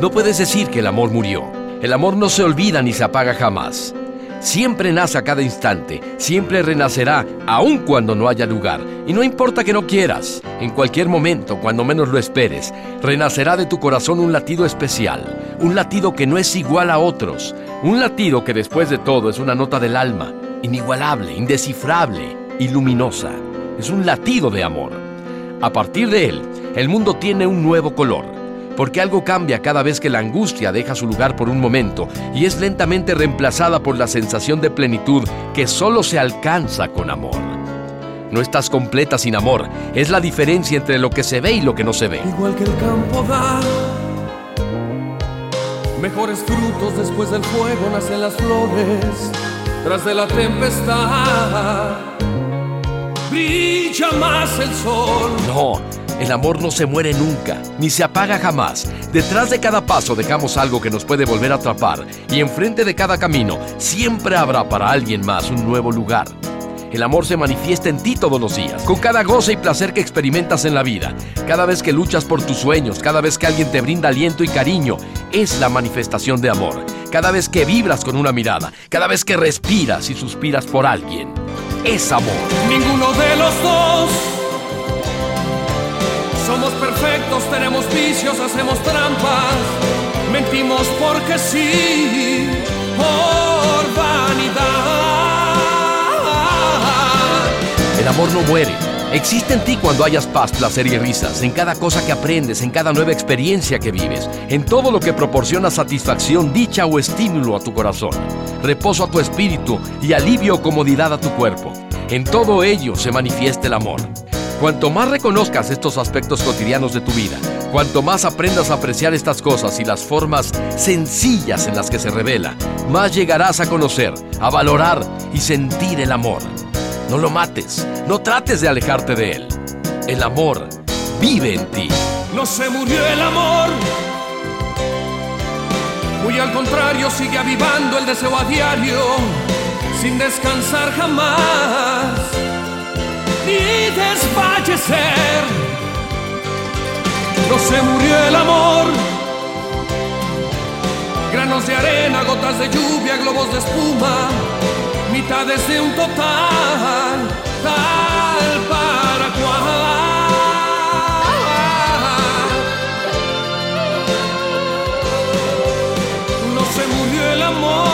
No puedes decir que el amor murió. El amor no se olvida ni se apaga jamás. Siempre nace a cada instante, siempre renacerá, aun cuando no haya lugar. Y no importa que no quieras, en cualquier momento, cuando menos lo esperes, renacerá de tu corazón un latido especial, un latido que no es igual a otros, un latido que después de todo es una nota del alma, inigualable, indescifrable y luminosa. Es un latido de amor. A partir de él, el mundo tiene un nuevo color porque algo cambia cada vez que la angustia deja su lugar por un momento y es lentamente reemplazada por la sensación de plenitud que solo se alcanza con amor. No estás completa sin amor, es la diferencia entre lo que se ve y lo que no se ve. Igual que el campo da mejores frutos después del fuego nacen las flores, tras de la tempestad brilla más el sol. No, el amor no se muere nunca, ni se apaga jamás. Detrás de cada paso dejamos algo que nos puede volver a atrapar y enfrente de cada camino siempre habrá para alguien más un nuevo lugar. El amor se manifiesta en ti todos los días, con cada goce y placer que experimentas en la vida. Cada vez que luchas por tus sueños, cada vez que alguien te brinda aliento y cariño, es la manifestación de amor. Cada vez que vibras con una mirada, cada vez que respiras y suspiras por alguien, es amor. Ninguno de los dos somos perfectos, tenemos vicios, hacemos trampas, mentimos porque sí, por vanidad. El amor no muere. Existe en ti cuando hayas paz, placer y risas, en cada cosa que aprendes, en cada nueva experiencia que vives, en todo lo que proporciona satisfacción, dicha o estímulo a tu corazón, reposo a tu espíritu y alivio o comodidad a tu cuerpo. En todo ello se manifiesta el amor. Cuanto más reconozcas estos aspectos cotidianos de tu vida, cuanto más aprendas a apreciar estas cosas y las formas sencillas en las que se revela, más llegarás a conocer, a valorar y sentir el amor. No lo mates, no trates de alejarte de él. El amor vive en ti. No se murió el amor. Muy al contrario, sigue avivando el deseo a diario, sin descansar jamás ni desfallecer. No se murió el amor. Granos de arena, gotas de lluvia, globos de espuma, mitades de un total, tal para cual. No se murió el amor.